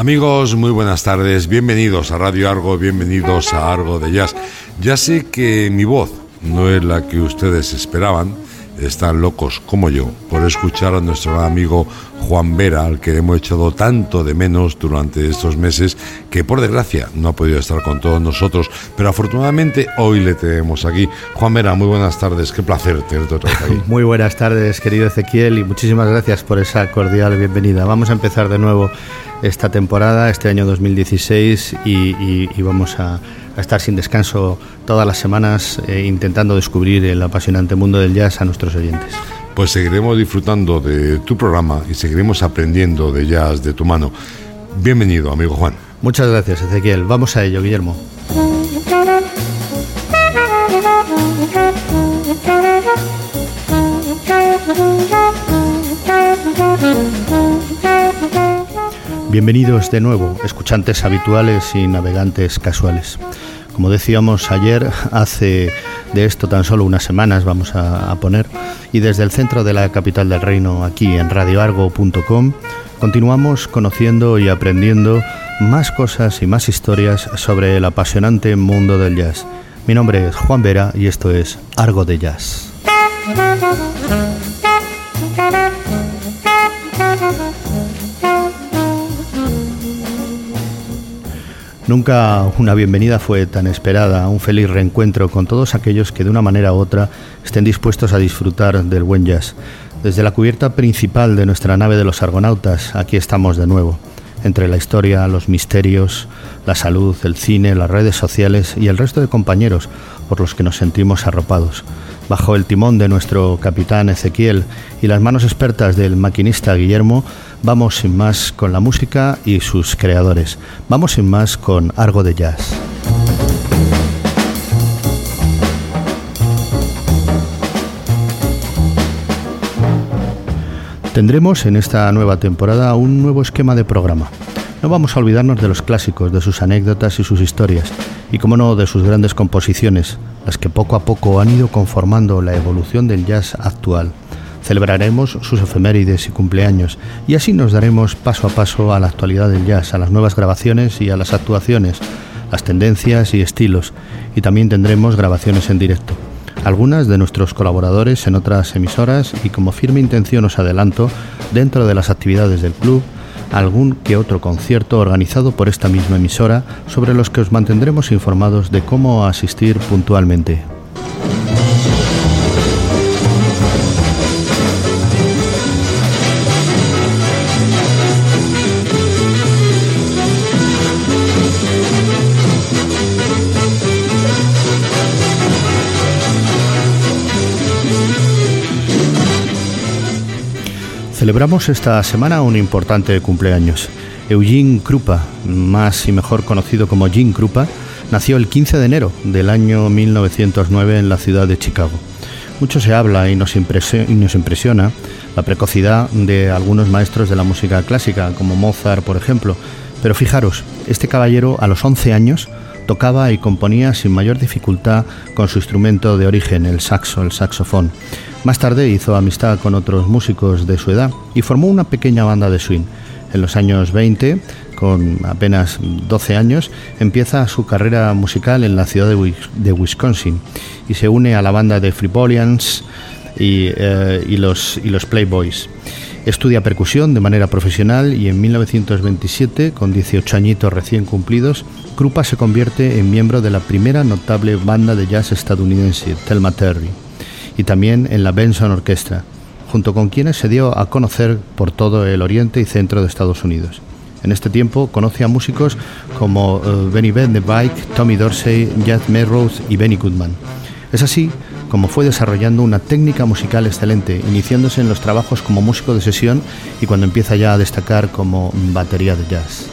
Amigos, muy buenas tardes, bienvenidos a Radio Argo, bienvenidos a Argo de Jazz. Ya sé que mi voz no es la que ustedes esperaban, están locos como yo por escuchar a nuestro amigo Juan Vera, al que hemos echado tanto de menos durante estos meses, que por desgracia no ha podido estar con todos nosotros, pero afortunadamente hoy le tenemos aquí. Juan Vera, muy buenas tardes, qué placer tenerte otra vez aquí. Muy buenas tardes, querido Ezequiel, y muchísimas gracias por esa cordial bienvenida. Vamos a empezar de nuevo esta temporada, este año 2016, y, vamos a, estar sin descanso todas las semanas eh, intentando descubrir el apasionante mundo del jazz a nuestros oyentes. Pues seguiremos disfrutando de tu programa y seguiremos aprendiendo de jazz de tu mano. Bienvenido, amigo Juan. Muchas gracias, Ezequiel. Vamos a ello, Guillermo. Bienvenidos de nuevo, escuchantes habituales y navegantes casuales. Como decíamos ayer, hace de esto tan solo unas semanas vamos a, poner, y desde el centro de la capital del reino, aquí en radioargo.com, continuamos conociendo y aprendiendo más cosas y más historias sobre el apasionante mundo del jazz. Mi nombre es Juan Vera y esto es Argo de Jazz. Nunca una bienvenida fue tan esperada, un feliz reencuentro con todos aquellos que de una manera u otra estén dispuestos a disfrutar del buen jazz. Desde la cubierta principal de nuestra nave de los argonautas, aquí estamos de nuevo, entre la historia, los misterios, la salud, el cine, las redes sociales y el resto de compañeros por los que nos sentimos arropados. Bajo el timón de nuestro capitán Ezequiel y las manos expertas del maquinista Guillermo, Vamos sin más con la música y sus creadores. Vamos sin más con Argo de Jazz. Tendremos en esta nueva temporada un nuevo esquema de programa. No vamos a olvidarnos de los clásicos, de sus anécdotas y sus historias, y como no de sus grandes composiciones, las que poco a poco han ido conformando la evolución del jazz actual celebraremos sus efemérides y cumpleaños y así nos daremos paso a paso a la actualidad del jazz, a las nuevas grabaciones y a las actuaciones, las tendencias y estilos y también tendremos grabaciones en directo. Algunas de nuestros colaboradores en otras emisoras y como firme intención os adelanto, dentro de las actividades del club, algún que otro concierto organizado por esta misma emisora sobre los que os mantendremos informados de cómo asistir puntualmente. Celebramos esta semana un importante cumpleaños. Eugene Krupa, más y mejor conocido como Gene Krupa, nació el 15 de enero del año 1909 en la ciudad de Chicago. Mucho se habla y nos, impresiona la precocidad de algunos maestros de la música clásica, como Mozart, por ejemplo. Pero fijaros, este caballero a los 11 años tocaba y componía sin mayor dificultad con su instrumento de origen, el saxo, el saxofón. Más tarde hizo amistad con otros músicos de su edad y formó una pequeña banda de swing. En los años 20, con apenas 12 años, empieza su carrera musical en la ciudad de Wisconsin y se une a la banda de Freebolians y, eh, y los Playboys. Estudia percusión de manera profesional y en 1927, con 18 añitos recién cumplidos, Krupa se convierte en miembro de la primera notable banda de jazz estadounidense, Thelma Terry y también en la Benson Orchestra, junto con quienes se dio a conocer por todo el oriente y centro de Estados Unidos. En este tiempo conoce a músicos como uh, Benny Bike, Tommy Dorsey, Jack Melrose y Benny Goodman. Es así como fue desarrollando una técnica musical excelente, iniciándose en los trabajos como músico de sesión y cuando empieza ya a destacar como batería de jazz.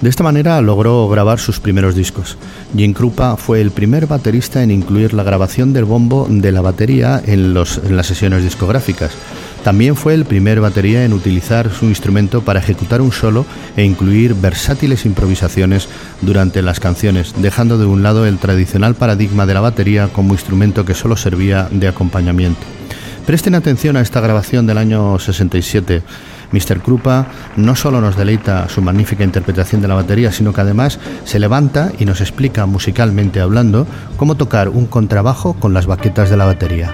De esta manera logró grabar sus primeros discos. Jim Krupa fue el primer baterista en incluir la grabación del bombo de la batería en, en las sesiones discográficas. También fue el primer batería en utilizar su instrumento para ejecutar un solo e incluir versátiles improvisaciones durante las canciones, dejando de un lado el tradicional paradigma de la batería como instrumento que solo servía de acompañamiento. Presten atención a esta grabación del año 67. Mr. Krupa no solo nos deleita su magnífica interpretación de la batería, sino que además se levanta y nos explica musicalmente hablando cómo tocar un contrabajo con las baquetas de la batería.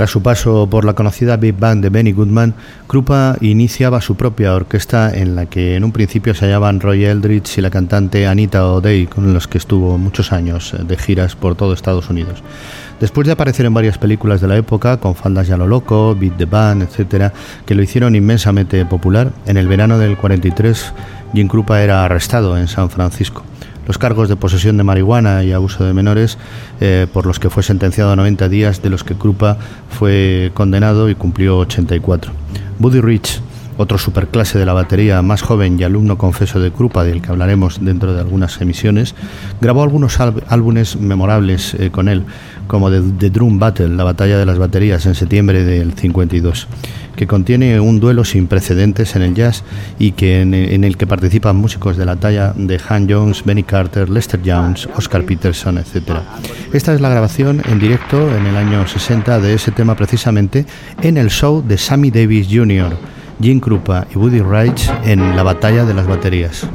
Tras su paso por la conocida Big Band de Benny Goodman, Krupa iniciaba su propia orquesta en la que en un principio se hallaban Roy Eldridge y la cantante Anita O'Day, con los que estuvo muchos años de giras por todo Estados Unidos. Después de aparecer en varias películas de la época, con Faldas ya lo loco, Beat the Band, etc., que lo hicieron inmensamente popular, en el verano del 43 Jim Krupa era arrestado en San Francisco. Los cargos de posesión de marihuana y abuso de menores, eh, por los que fue sentenciado a 90 días, de los que Krupa fue condenado y cumplió 84. Buddy Rich, otro superclase de la batería, más joven y alumno confeso de Krupa, del que hablaremos dentro de algunas emisiones, grabó algunos álbumes memorables eh, con él, como The, Drum Battle, la batalla de las baterías, en septiembre del 52, que contiene un duelo sin precedentes en el jazz y que en, en el que participan músicos de la talla de Han Jones, Benny Carter, Lester Jones, Oscar Peterson, etc. Esta es la grabación en directo en el año 60 de ese tema precisamente en el show de Sammy Davis Jr., Jim Krupa y Woody Reich en La batalla de las baterías.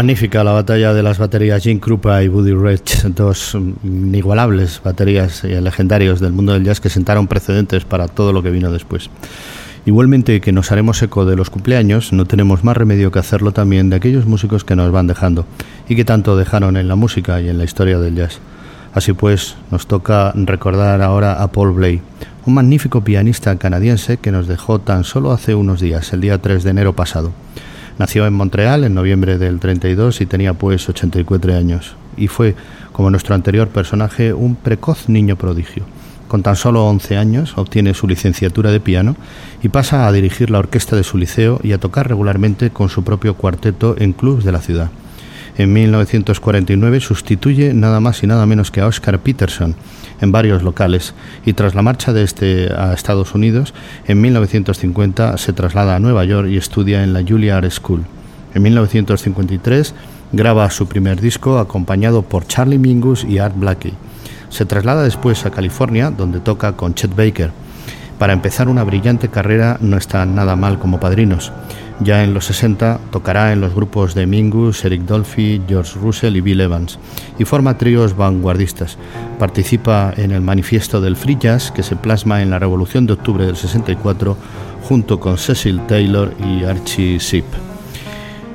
Magnífica la batalla de las baterías Jim Krupa y Buddy Rich, dos inigualables baterías legendarios del mundo del jazz que sentaron precedentes para todo lo que vino después. Igualmente que nos haremos eco de los cumpleaños, no tenemos más remedio que hacerlo también de aquellos músicos que nos van dejando y que tanto dejaron en la música y en la historia del jazz. Así pues, nos toca recordar ahora a Paul Bley, un magnífico pianista canadiense que nos dejó tan solo hace unos días, el día 3 de enero pasado. Nació en Montreal en noviembre del 32 y tenía pues 84 años. Y fue, como nuestro anterior personaje, un precoz niño prodigio. Con tan solo 11 años obtiene su licenciatura de piano y pasa a dirigir la orquesta de su liceo y a tocar regularmente con su propio cuarteto en clubs de la ciudad. En 1949 sustituye nada más y nada menos que a Oscar Peterson, en varios locales y tras la marcha de este a Estados Unidos, en 1950 se traslada a Nueva York y estudia en la Juilliard School. En 1953 Graba su primer disco acompañado por Charlie Mingus y Art Blakey. Se traslada después a California, donde toca con Chet Baker. Para empezar una brillante carrera no está nada mal como padrinos. Ya en los 60 tocará en los grupos de Mingus, Eric Dolphy, George Russell y Bill Evans y forma tríos vanguardistas. Participa en el manifiesto del Free Jazz que se plasma en la Revolución de Octubre del 64 junto con Cecil Taylor y Archie Sheep.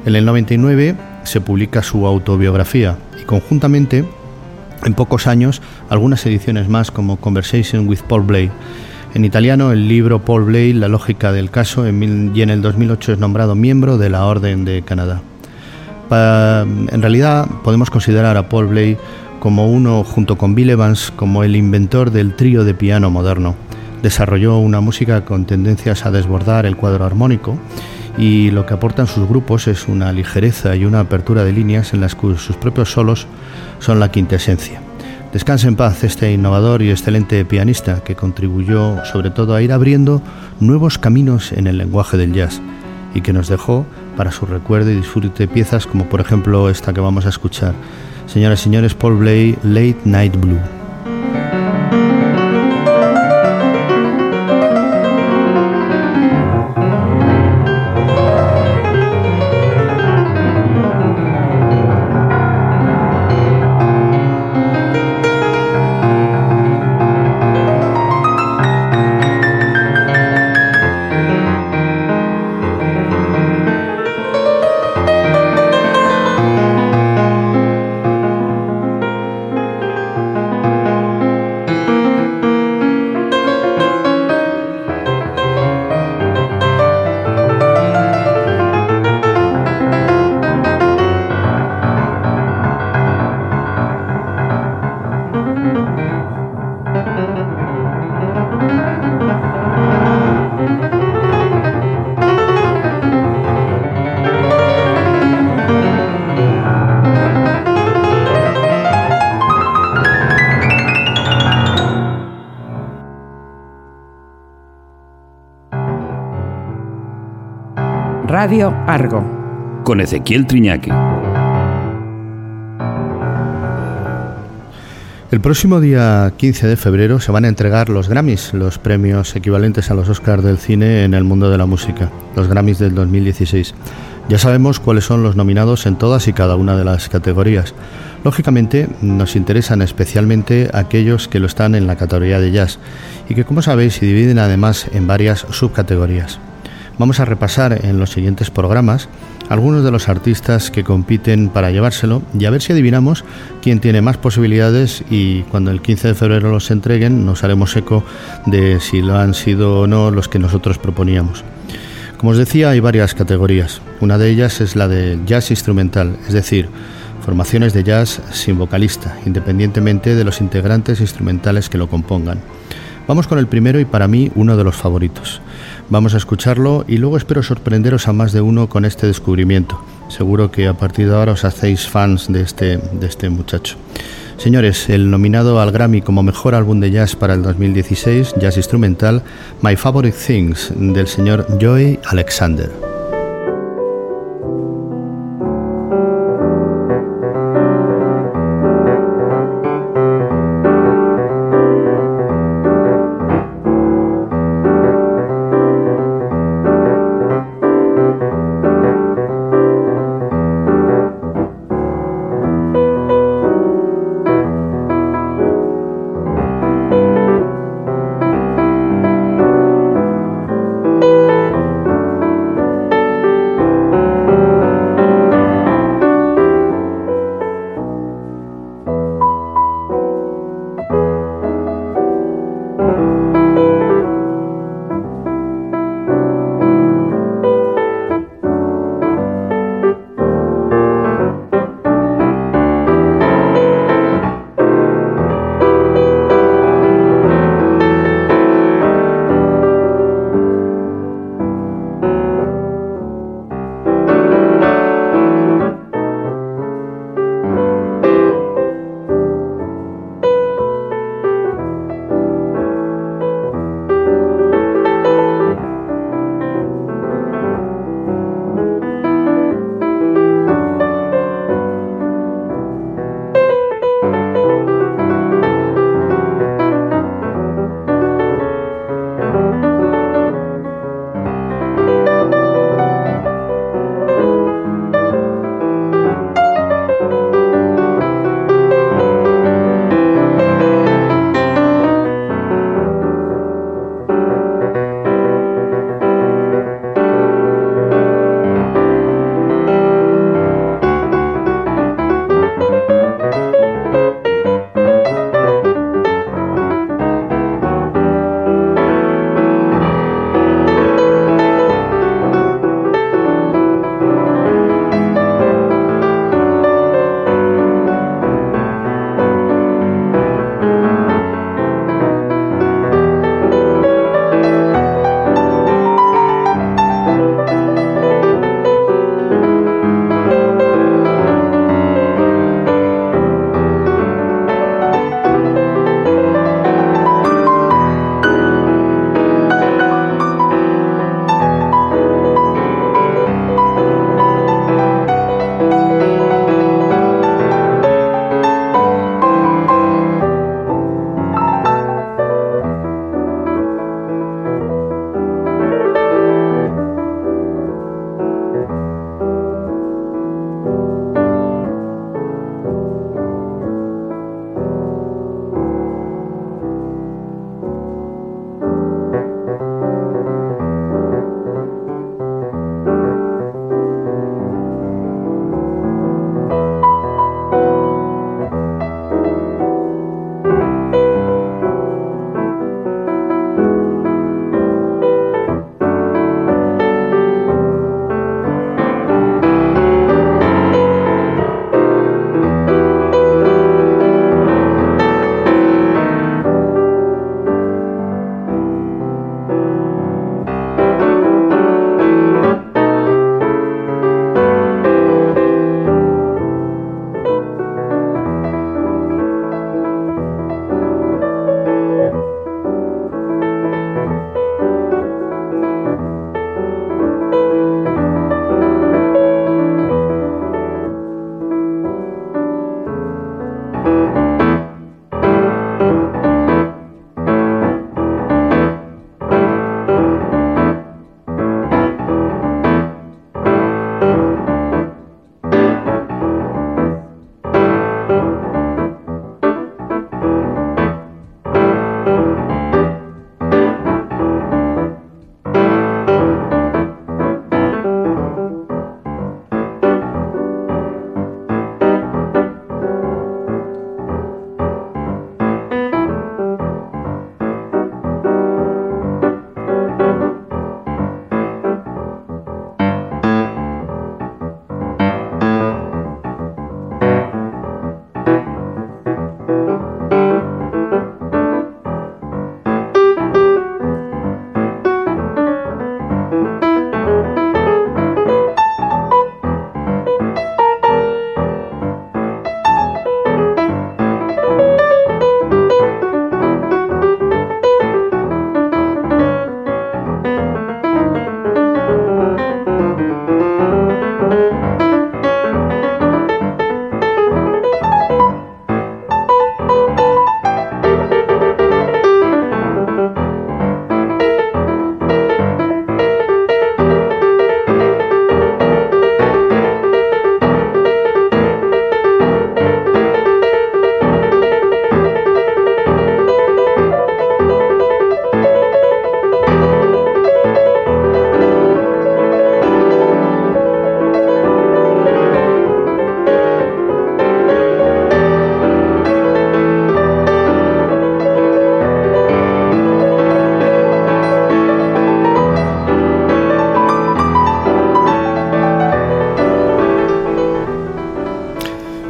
En el 99 se publica su autobiografía y conjuntamente, en pocos años, algunas ediciones más como Conversation with Paul Blay en italiano, el libro Paul Blay, La lógica del caso, y en el 2008 es nombrado miembro de la Orden de Canadá. en realidad, podemos considerar a Paul Blay como uno, junto con Bill Evans, como el inventor del trío de piano moderno. Desarrolló una música con tendencias a desbordar el cuadro armónico y lo que aportan sus grupos es una ligereza y una apertura de líneas en las que sus propios solos son la quintesencia. Descanse en paz este innovador y excelente pianista que contribuyó sobre todo a ir abriendo nuevos caminos en el lenguaje del jazz y que nos dejó para su recuerdo y disfrute piezas como por ejemplo esta que vamos a escuchar. Señoras y señores, Paul Blay, Late Night Blue. Radio Argo. Con Ezequiel Triñaque. El próximo día 15 de febrero se van a entregar los Grammys, los premios equivalentes a los Oscars del cine en el mundo de la música, los Grammys del 2016. Ya sabemos cuáles son los nominados en todas y cada una de las categorías. Lógicamente nos interesan especialmente aquellos que lo están en la categoría de jazz y que como sabéis se dividen además en varias subcategorías. Vamos a repasar en los siguientes programas algunos de los artistas que compiten para llevárselo y a ver si adivinamos quién tiene más posibilidades y cuando el 15 de febrero los entreguen nos haremos eco de si lo han sido o no los que nosotros proponíamos. Como os decía, hay varias categorías. Una de ellas es la de jazz instrumental, es decir, formaciones de jazz sin vocalista, independientemente de los integrantes instrumentales que lo compongan. Vamos con el primero y para mí uno de los favoritos. Vamos a escucharlo y luego espero sorprenderos a más de uno con este descubrimiento. Seguro que a partir de ahora os hacéis fans de este, de este muchacho. Señores, el nominado al Grammy como mejor álbum de jazz para el 2016, jazz instrumental, My Favorite Things, del señor Joey Alexander.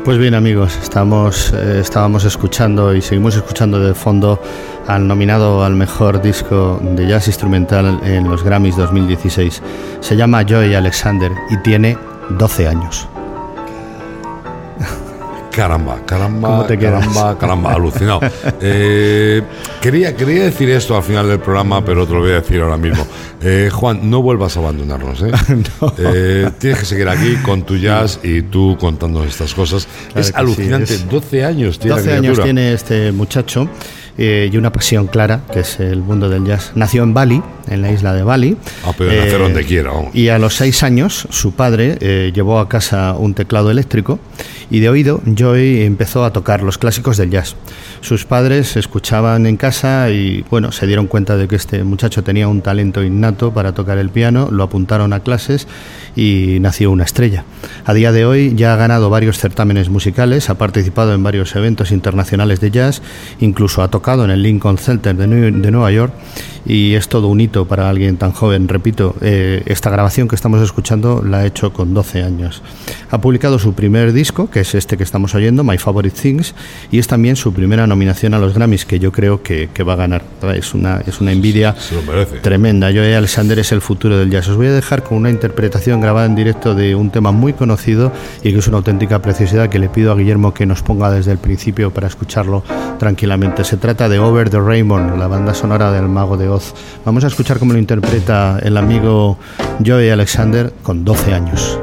Pues bien amigos, estamos, eh, estábamos escuchando y seguimos escuchando de fondo al nominado al mejor disco de jazz instrumental en los Grammys 2016. Se llama Joy Alexander y tiene 12 años. Caramba, caramba, caramba, caramba, alucinado. Eh, quería, quería decir esto al final del programa, pero te lo voy a decir ahora mismo. Eh, Juan, no vuelvas a abandonarnos. tienes que seguir aquí con tu jazz y tú contándonos estas cosas. Es alucinante, 12 años tiene 12 años tiene este muchacho. Eh, y una pasión clara, que es el mundo del jazz. Nació en Bali, en la isla de Bali. Ah, pero nacer donde quiera. Y a los seis años, su padre llevó a casa un teclado eléctrico y de oído Joy empezó a tocar los clásicos del jazz. Sus padres escuchaban en casa y bueno, se dieron cuenta de que este muchacho tenía un talento innato para tocar el piano, lo apuntaron a clases y nació una estrella. A día de hoy ya ha ganado varios certámenes musicales, ha participado en varios eventos internacionales de jazz, incluso ha tocado en el Lincoln Center de, Nueva York y es todo un hito para alguien tan joven. Repito, eh, esta grabación que estamos escuchando la ha hecho con 12 años. Ha publicado su primer disco, que es este que estamos oyendo, My Favorite Things, y es también su primera nominación a los Grammys, que yo creo que, va a ganar. Es una, es una envidia tremenda. Yo Alexander es el futuro del jazz. Os voy a dejar con una interpretación grabada en directo de un tema muy conocido y que es una auténtica preciosidad que le pido a Guillermo que nos ponga desde el principio para escucharlo tranquilamente. Se trata de Over the Rainbow, la banda sonora del Mago de Oz. Vamos a escuchar cómo lo interpreta el amigo Joey Alexander con 12 años.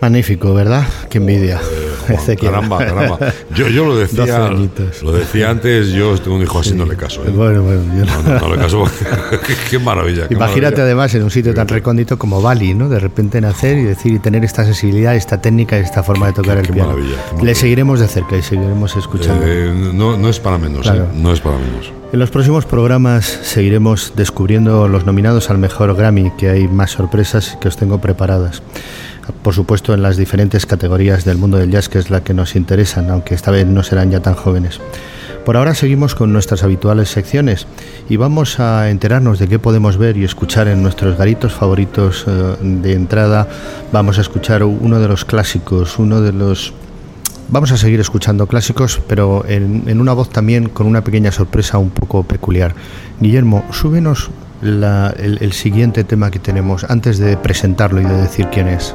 Magnífico, ¿verdad? Qué envidia. Caramba, caramba. Yo, yo lo decía, lo decía antes, yo tengo un hijo así, no le caso. ¿eh? Bueno, bueno, yo no. No, le caso. qué, maravilla. Imagínate además en un sitio tan recóndito como Bali, ¿no? De repente nacer y decir y tener esta sensibilidad, esta técnica y esta forma de tocar el piano. Maravilla, Le seguiremos de cerca y seguiremos escuchando. Eh, no, no es para menos, ¿eh? no es para menos. En los próximos programas seguiremos descubriendo los nominados al mejor Grammy, que hay más sorpresas que os tengo preparadas. Por supuesto en las diferentes categorías del mundo del jazz que es la que nos interesan, aunque esta vez no serán ya tan jóvenes. Por ahora seguimos con nuestras habituales secciones y vamos a enterarnos de qué podemos ver y escuchar en nuestros garitos favoritos eh, de entrada. Vamos a escuchar uno de los clásicos, uno de los Vamos a seguir escuchando clásicos, pero en, una voz también con una pequeña sorpresa un poco peculiar. Guillermo, súbenos el siguiente tema que tenemos antes de presentarlo y de decir quién es.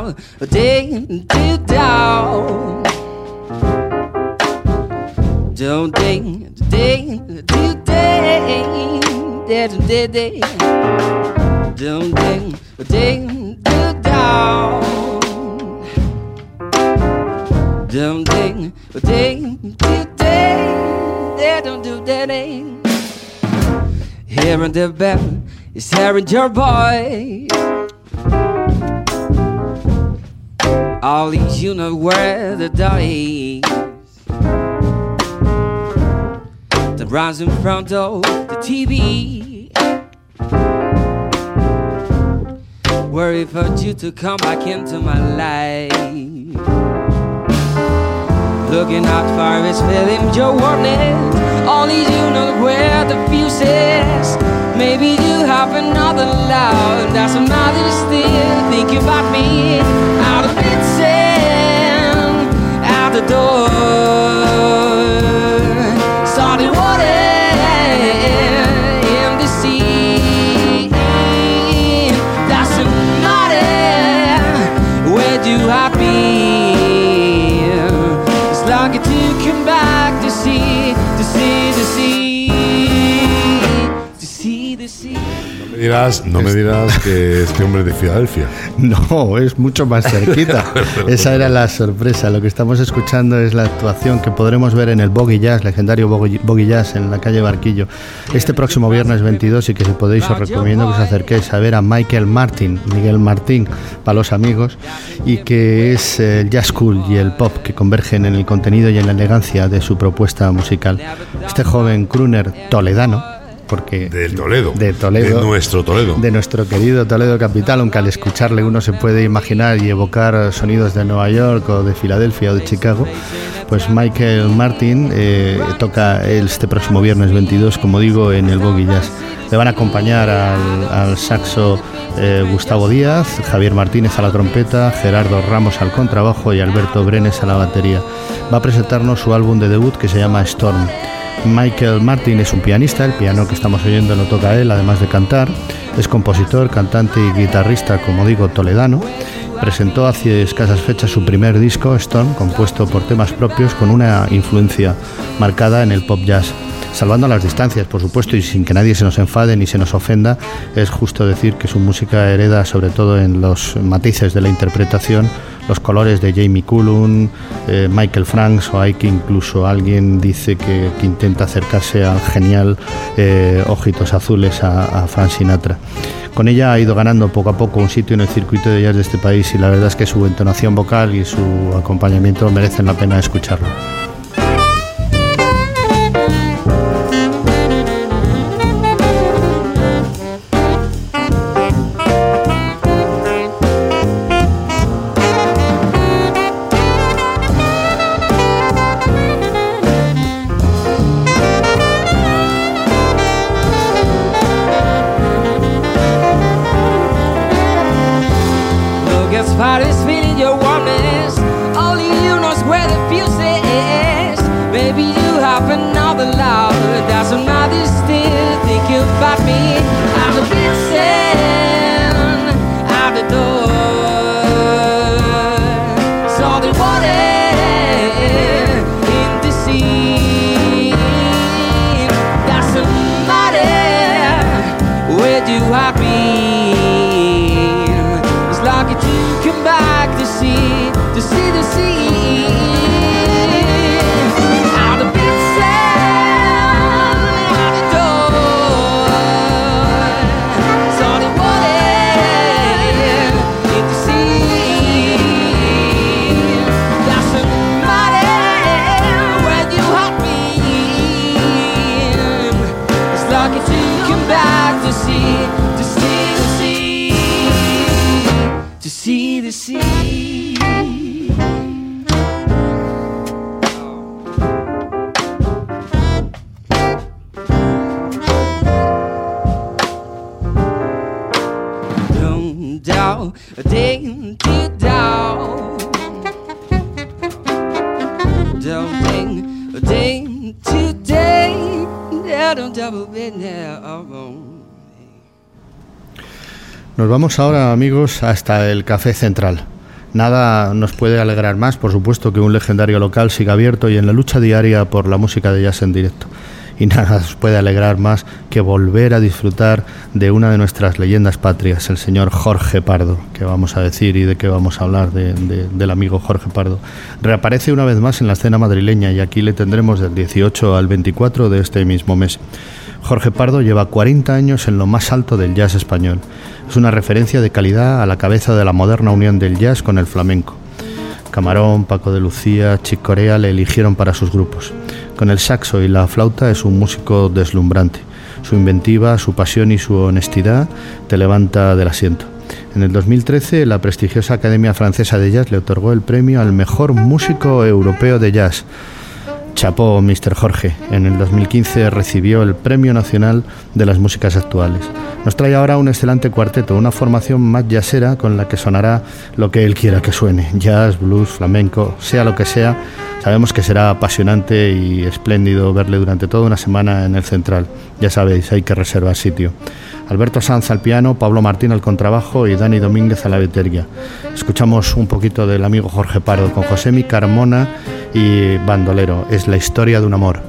from day till dawn. Don't ding, ding, till day, day, day, day. Don't ding, ding, till dawn. Don't ding, ding, till day, day, don't. Eh? Hearing the bell is hearing your voice. All these you know where the dice. The bronze in front of the TV. Worry for you to come back into my life. Looking out for his film, Joe warning. All these you know where the fuse is. Maybe you have another love. That's another still thinking about me. The door. Water in the sea. Doesn't matter where do I dirás, no me dirás que este hombre de Filadelfia. No, es mucho más cerquita. Esa era la sorpresa. Lo que estamos escuchando es la actuación que podremos ver en el Boggy Jazz, legendario Boggy Jazz en la calle Barquillo, este próximo viernes 22 y que si podéis os recomiendo que os acerquéis a ver a Michael Martin, Miguel Martín, para los amigos, y que es el jazz cool y el pop que convergen en el contenido y en la elegancia de su propuesta musical. Este joven crooner toledano porque del Toledo, de Toledo, de nuestro Toledo, de nuestro querido Toledo capital, aunque al escucharle uno se puede imaginar y evocar sonidos de Nueva York o de Filadelfia o de Chicago, pues Michael Martin eh, toca este próximo viernes 22, como digo, en el Boggy Jazz. Le van a acompañar al, saxo eh, Gustavo Díaz, Javier Martínez a la trompeta, Gerardo Ramos al contrabajo y Alberto Brenes a la batería. Va a presentarnos su álbum de debut que se llama Storm. Michael Martin es un pianista, el piano que estamos oyendo lo toca él, además de cantar. Es compositor, cantante y guitarrista, como digo, toledano. Presentó hace escasas fechas su primer disco, Stone, compuesto por temas propios con una influencia marcada en el pop jazz. Salvando las distancias, por supuesto, y sin que nadie se nos enfade ni se nos ofenda, es justo decir que su música hereda sobre todo en los matices de la interpretación los colores de Jamie Cullum, eh, Michael Franks o hay que incluso alguien dice que, intenta acercarse al genial eh, Ojitos Azules a, a Frank Sinatra. Con ella ha ido ganando poco a poco un sitio en el circuito de jazz de este país y la verdad es que su entonación vocal y su acompañamiento merecen la pena escucharlo. to see the sea. Nos vamos ahora, amigos, hasta el Café Central. Nada nos puede alegrar más, por supuesto, que un legendario local siga abierto y en la lucha diaria por la música de jazz en directo. Y nada nos puede alegrar más que volver a disfrutar de una de nuestras leyendas patrias, el señor Jorge Pardo, que vamos a decir y de qué vamos a hablar de- de- del amigo Jorge Pardo. Reaparece una vez más en la escena madrileña y aquí le tendremos del 18 al 24 de este mismo mes. Jorge Pardo lleva 40 años en lo más alto del jazz español. Es una referencia de calidad a la cabeza de la moderna unión del jazz con el flamenco. Camarón, Paco de Lucía, Chick Corea le eligieron para sus grupos. Con el saxo y la flauta es un músico deslumbrante. Su inventiva, su pasión y su honestidad te levanta del asiento. En el 2013, la prestigiosa Academia Francesa de Jazz le otorgó el premio al mejor músico europeo de jazz. Chapó, Mr. Jorge. En el 2015 recibió el Premio Nacional de las Músicas Actuales. Nos trae ahora un excelente cuarteto, una formación más jazzera con la que sonará lo que él quiera que suene. Jazz, blues, flamenco, sea lo que sea. Sabemos que será apasionante y espléndido verle durante toda una semana en el Central. Ya sabéis, hay que reservar sitio. Alberto Sanz al piano, Pablo Martín al contrabajo y Dani Domínguez a la batería. Escuchamos un poquito del amigo Jorge Pardo con Josemi Carmona y Bandolero. Es la historia de un amor.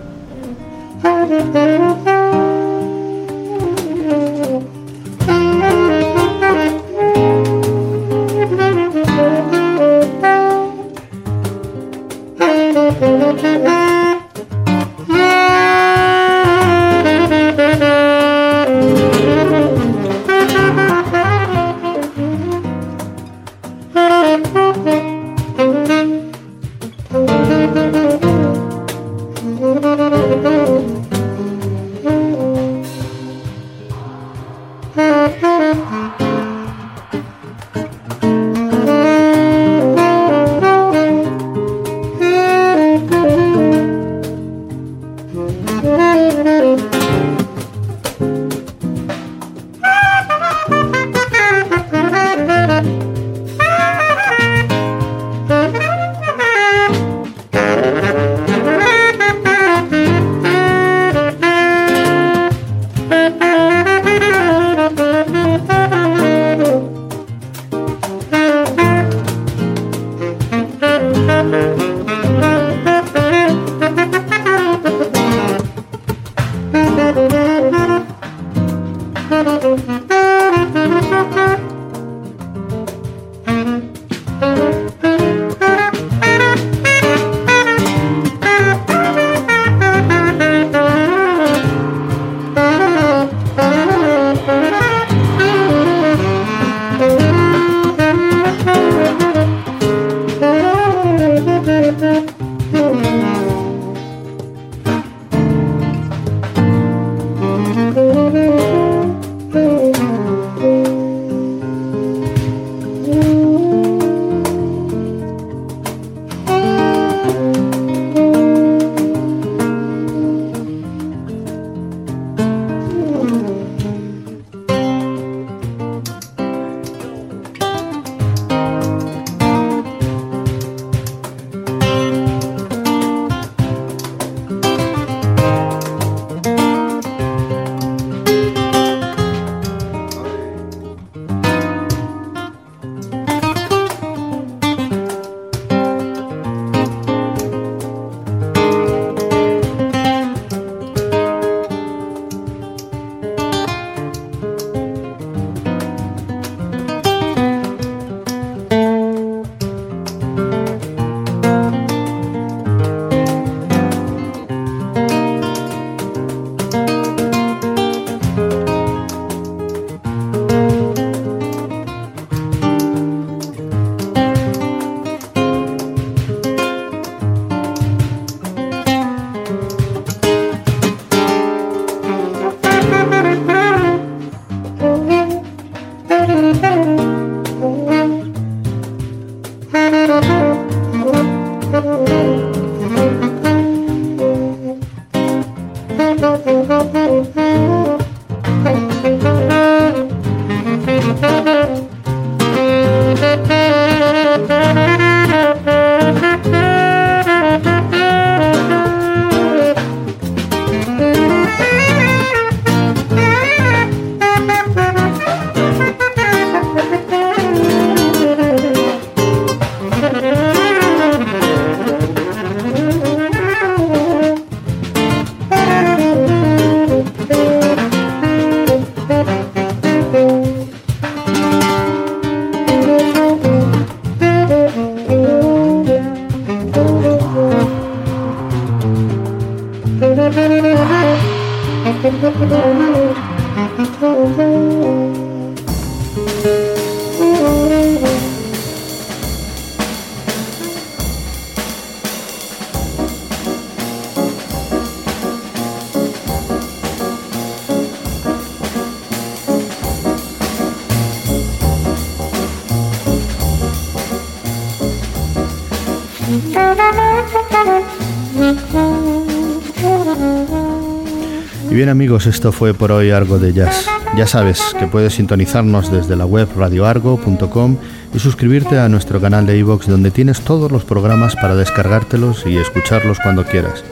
Bien amigos, esto fue por hoy Argo de Jazz. Ya sabes que puedes sintonizarnos desde la web radioargo.com y suscribirte a nuestro canal de iVoox donde tienes todos los programas para descargártelos y escucharlos cuando quieras.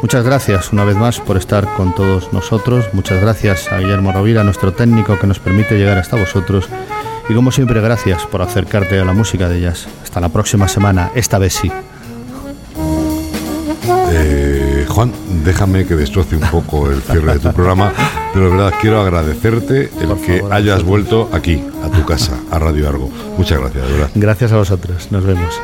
Muchas gracias una vez más por estar con todos nosotros. Muchas gracias a Guillermo Rovira, nuestro técnico que nos permite llegar hasta vosotros. Y como siempre, gracias por acercarte a la música de jazz. Hasta la próxima semana, esta vez sí. Eh, Juan, déjame que destroce un poco el cierre de tu programa, pero de verdad quiero agradecerte el Por que favor, hayas vuelto aquí, a tu casa, a Radio Argo. Muchas gracias, de verdad. Gracias a vosotros. Nos vemos.